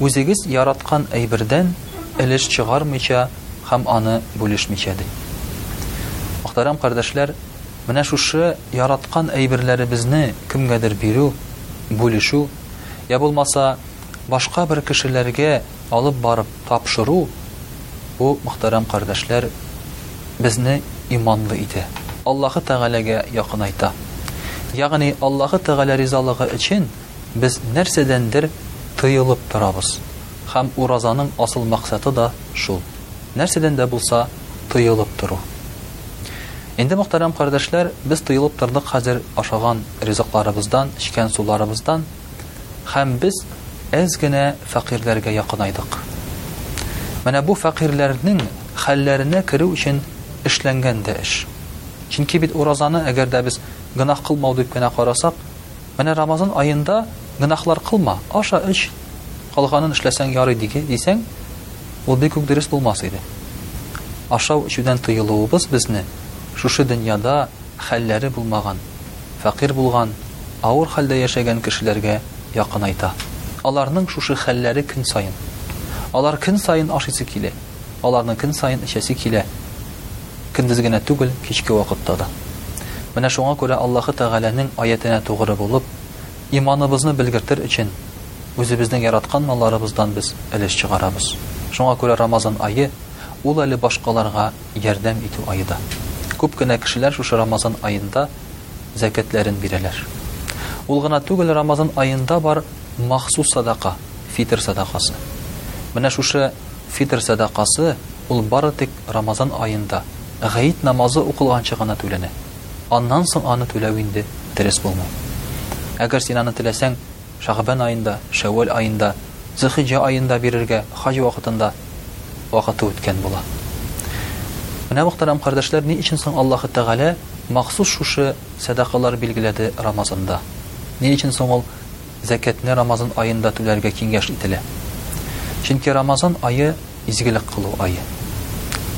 үзегез яраткан әйбердән өлеш чыгармыйча һәм аны бүлешмичә, ди. Мөхтәрәм кардәшләр, менә шушы яраткан әйберләребезне кемгәдер бирү, бүлешү, йә булмаса, башка бер кешеләргә алып барып тапшыру, бу, мөхтәрәм кардәшләр, безне иманлы итә, Аллаһы Тәгаләгә якынайта. Ягъни Аллаһы Тәгалә ризалыгы өчен, без нәрсәдәндер тыелып торабыз. Һәм уразаның асыл максаты да шул, нәрсәдән дә булса тыелып тору. Инде, мөхтәрәм кардәшләр, без тыелып тордык хәзер ашаган ризыкларыбыздан, эчкән суларыбыздан, һәм без әз генә фәкыйрьләргә якынайдык. Менә бу фәкыйрьләрнең хәлләренә керү өчен эшләнгән дә эш. Чөнки бит уразаны, әгәр дә без гөнаһ кылмау дип кенә карасак, Менә Рамазан аенда гөнаһлар кылма, аша-эч, калганын эшләсәң ярый диге, дисәң, ул бик үк дөрес булмас иде. Ашау-эчүдән тыелуыбыз безне шушы дөньяда хәлләре булмаган, фәкыйрь булган, авыр хәлдә яшәгән кешеләргә якынайта. Аларның шушы хәлләре көн саен. Алар көн саен ашыйсы килә. Аларны көн саен эчәсе килә, көндез генә түгел, кичке вакытта да. Менә шуңа күрә Аллаһы Тәгаләнең аятенә тугры булып, иманыбызны белгертер өчен, үзебезнең яраткан малларыбыздан без өлеш чыгарабыз. Шуңа күрә Рамазан ае, ул әле башкаларга ярдәм итү ае да. Күп кенә кешеләр шушы Рамазан аенда зәкятләрен бирәләр. Ул гына түгел, Рамазан аенда бар махсус садака, фитер садакасы. Менә шушы. Фитыр сәдакасы, ул бары тик Рамазан аенда, Гает намазы укылганчы гына түләнә. Аннан соң аны түләү инде дөрес булмый. Әгәр син аны теләсәң, Шәгъбан аенда, Шәүвәл аенда, Зөлхиҗҗә аенда бирергә, хаҗ вакытында, вакыты үткән була. Менә, мөхтәрәм кардәшләр, ни өчен соң Аллаһы Тәгалә махсус шушы сәдакалар билгеләде Рамазанда? Ни өчен соң ул зәкятне Рамазан аенда түләргә киңәш ителә. Чөнки Рамазан ае изгелек кылу ае.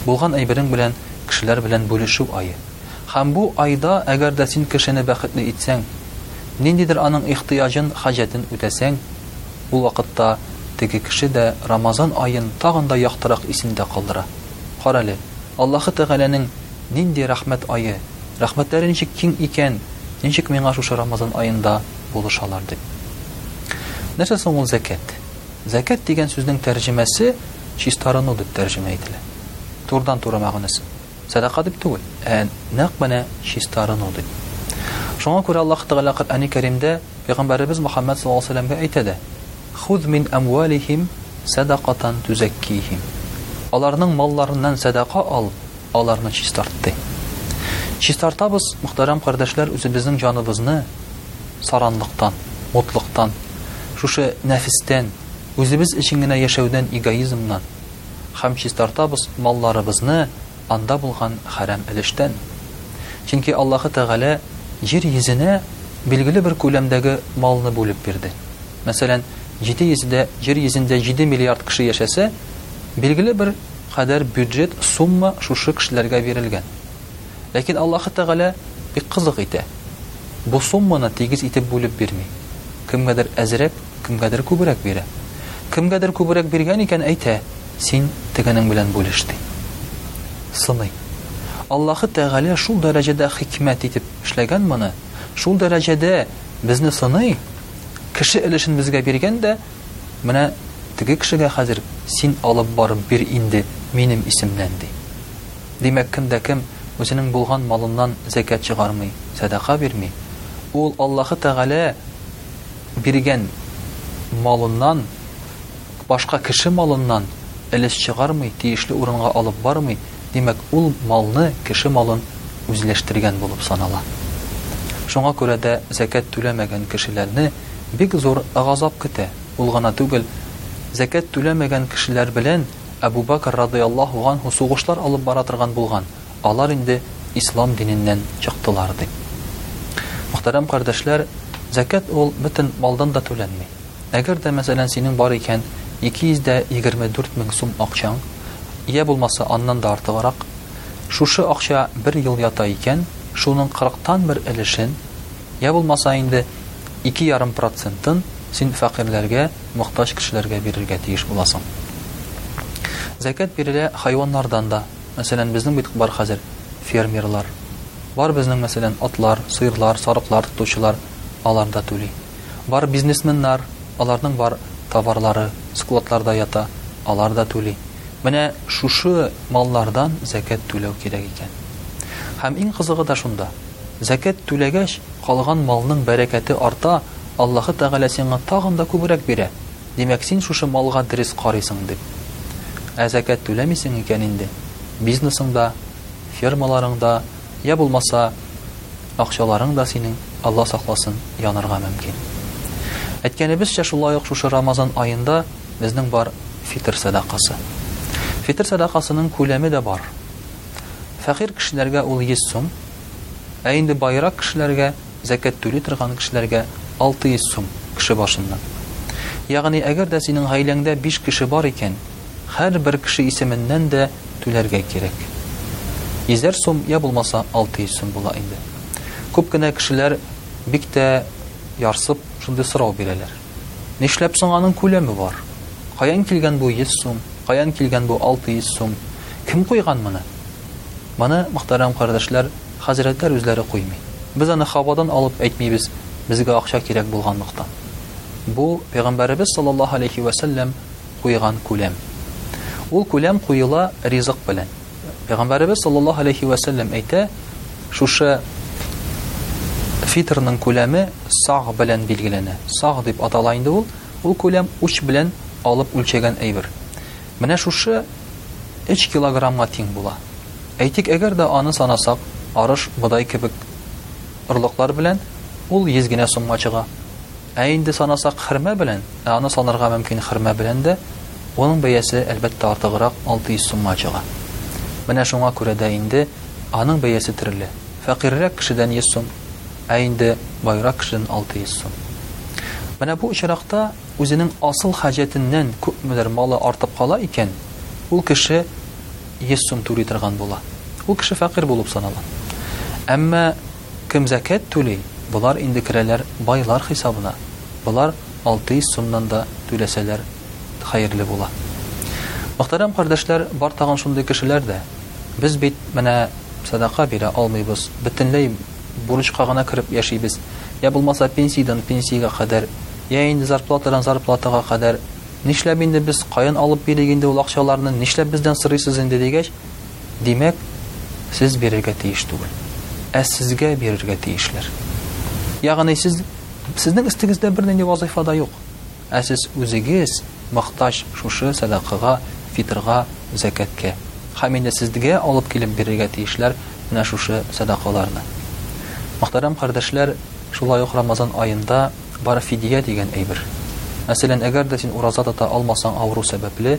Булган әйберең белән кешеләр белән бүлешү ае. Һәм бу айда әгәр дә син кешене бәхетле итсәң, ниндидер аның ихтыяҗын, хаҗәтен үтәсәң, ул вакытта теге кеше дә Рамазан аен тагын да яктырак исендә калдыра. Карале, Аллаһы Тәгаләнең нинди рәхмәт ае, рәхмәтләре ничек киң икән, ничек миңа шушы Рамазан аенда булышалар, дип. Нәрсә соң ул зәкәт? Зәкәт дигән сүзнең тәрҗемәсе чистарыну дип тәрҗемә ителә. Турдан-туры мәгънәсе. Сәдака дип түгел, ә нәкъ менә чистарыну дип. Шуңа күрә Аллаһ Тәгалә Коръәни Кәримдә пәйгамбәребез Мөхәммәд саллаллаһу алейһи ва сәлләмгә әйтә дә: "Хуз мин амвалихим садакатан тузаккихим". Аларның малларыннан сәдака ал, аларны чистартты. Чистартабыз, мөхтәрәм кардәшләр, үзебезнең җаныбызны саранлыктан, мотлыктан, шушы нәфестән, үзебез өчен генә яшәүдән, эгоизмнан һәм чистартабыз малларыбызны анда булган хәрәм өлештән. Чөнки Аллаһы Тәгалә җир йөзенә билгеле бер күләмдәге малны бүлеп бирде. Мәсәлән, җиде йөздә, җир йөзендә җиде миллиард кеше яшәсә, билгеле бер кадәр бюджет сумма шушы кешеләргә бирелгән. Ләкин Аллаһы Тәгалә бик кызык итә. Бу сумманы тигез итеп бүлеп бирми. Кемгәдер әзрәк, кемгәдер күбрәк бирә. Кемгәдер күбрәк биргән икән, әйтә, Син тегенең белән бүлеш, ди. Сыный. Аллаһы Тәгалә шул дәрәҗәдә хикмәт итеп эшләгән моны, шул дәрәҗәдә безне сыный, кеше өлешен безгә биргән дә, Менә теге кешегә хәзер син алып барып бир инде минем исемнән, ди. Димәк, кем дә кем үзенең булган малыннан зәкят чыгармый, сәдака бирми. Ул Аллаһы Тәгалә биргән малыннан, башка кеше малыннан өлеш чыгармый, тиешле урынга алып бармый. Димәк, ул малны, кеше малын үзләштергән булып санала. Шуңа күрә дә зәкят түләмәгән кешеләрне бик зур газап көтә. Ул гына түгел, зәкят түләмәгән кешеләр белән Әбү Бәкер радыяллаһу ганһу сугышлар алып бара торган булган, алар инде ислам диненнән чыктылар, ди. Мөхтәрәм кардәшләр, зәкят ул бөтен малдан да түләнми. Әгәр дә, мәсәлән, синең бар икән 224 мең сум акчаң, йә булмаса аннан да артыграк, шушы акча бер ел ята икән, шуның кырыктан бер өлешен, йә булмаса инде ике ярым процентын син фәкыйрьләргә, мохтаҗ кешеләргә бирергә тиеш буласың. Зәкят бирелә хайваннардан да. Мәсәлән, безнең бит бар хәзер фермерлар. Бар безнең, мәсәлән, атлар, сыерлар, сарыклар тотучылар, алар да түли. Бар бизнесменнар, аларның бар товарлары складларда ята, алар да түли. Менә шушы маллардан зәкят түләү кирәк икән. Һәм иң кызыгы да шунда, зәкят түләгәч, калган малның бәрәкәте арта, Аллаһы Тәгалә сиңа тагын да күбрәк бирә. Димәк, син шушы малга дөрес карыйсың дип. Ә зәкят түләмисең икән инде, бизнесың да, фермаларың да, Я булмаса акчаларың да синең, Алла сакласын, янырга мөмкин. Әйткәнебезчә, шулай ук шушы Рамазан аенда безнең бар фитр сәдакасы. Фитр сәдакасының күләме дә бар. Фәкыйрь кешеләргә ул 100 сум, ә инде байрак кешеләргә, зәкәт түли торган кешеләргә 600 сум кеше башыннан. Ягъни әгәр дә синең гаиләңдә 5 кеше бар икән, Һәрбер кеше исеменнән дә түләргә кирәк. Йөзәр сум я булмаса 600 сум була инде. Күп кенә кешеләр бик тә ярсып шундый сорау бирәләр. Нишләп соң аның күләме бар? Каян килгән бу 100 сум? Каян килгән бу 600 сум? Кем куйган моны? Моны, мөхтәрәм кардәшләр, хәзрәтләр үзләре куймый. Без аны һавадан алып әйтмибез, безгә акча кирәк булганлыктан. Бу, пәйгамбәребез саллаллаһу алейһи вә сәлләм куйган күләм. Ул күләм куела ризык белән. Пәйгамбәребез саллаллаһу алейхи вә сәлләм әйтә, шушы фитрның күләме саг белән билгеләнә. Саг дип атала инде ул. Ул күләм уч белән алып үлчәгән әйбер. Менә шушы 3 килограммга тиң була. Әйтик, әгәр дә аны санасак, арыш, бодай кебек орлыклар белән ул 100 генә сумга чыга. Ә инде санасак хөрмә белән, ә аны санарга мөмкин хөрмә белән дә, аның бәясе, әлбәттә, артыграк 600 сумга чыга. Менә шуңа күрә дә инде аның бәясе төрле. Фәкыйрьрәк кешедән 100 сум, ә инде байрак кешедән 600 сум. Менә бу очракта үзенең асыл хаҗәтеннән күпмедер малы артып кала икән, ул кеше 100 сум түли торган була. Ул кеше фәкыйрь булып санала. Әмма Кем зәкят түли, болар инде керәләр байлар хисабына, болар 600 сумнан да түләсәләр хәерле була. Мөхтәрәм кардәшләр, бар тагын шундый кешеләр дә. Без бит менә сәдака бирә алмыйбыз, бөтенләй бурычка гына кереп яшибез, йә булмаса пенсиядән пенсиягә кадәр, йә инде зарплатадан зарплатага кадәр, нишләп инде без каян алып бирик инде ул акчаларны, нишләп бездән сорыйсыз инде дигәч, Димәк, сез бирергә тиеш түгел. Ә сезгә бирергә тиешләр. Ягъни сез сезнең истегездә бернинди вазыйфа да юк. Ә сез үзегез мохтаҗ шушы сәдакага, фитрга, зәкәткә. Һәм инде сезгә алып килеп бирергә тиешләр менә шушы сәдакаларны. Мөхтәрәм кардәшләр, шулай ук Рамазан аенда бар фидия дигән әйбер. Мәсәлән, әгәр дә син ураза тота алмасаң авыру сәбәпле,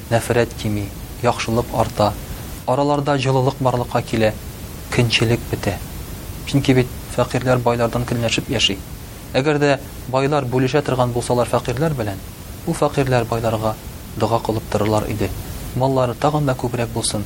Нәфрәт кими, яхшылык арта, араларда җылылык барлыкка килә, көнчелек бетә. Чөнки бит фәкыйрьләр байлардан көнләшеп яши. Әгәр дә байлар бүлешә торган булсалар фәкыйрьләр белән, бу фәкыйрьләр байларга дога кылып торырлар иде, маллары тагын да күбрәк булсын,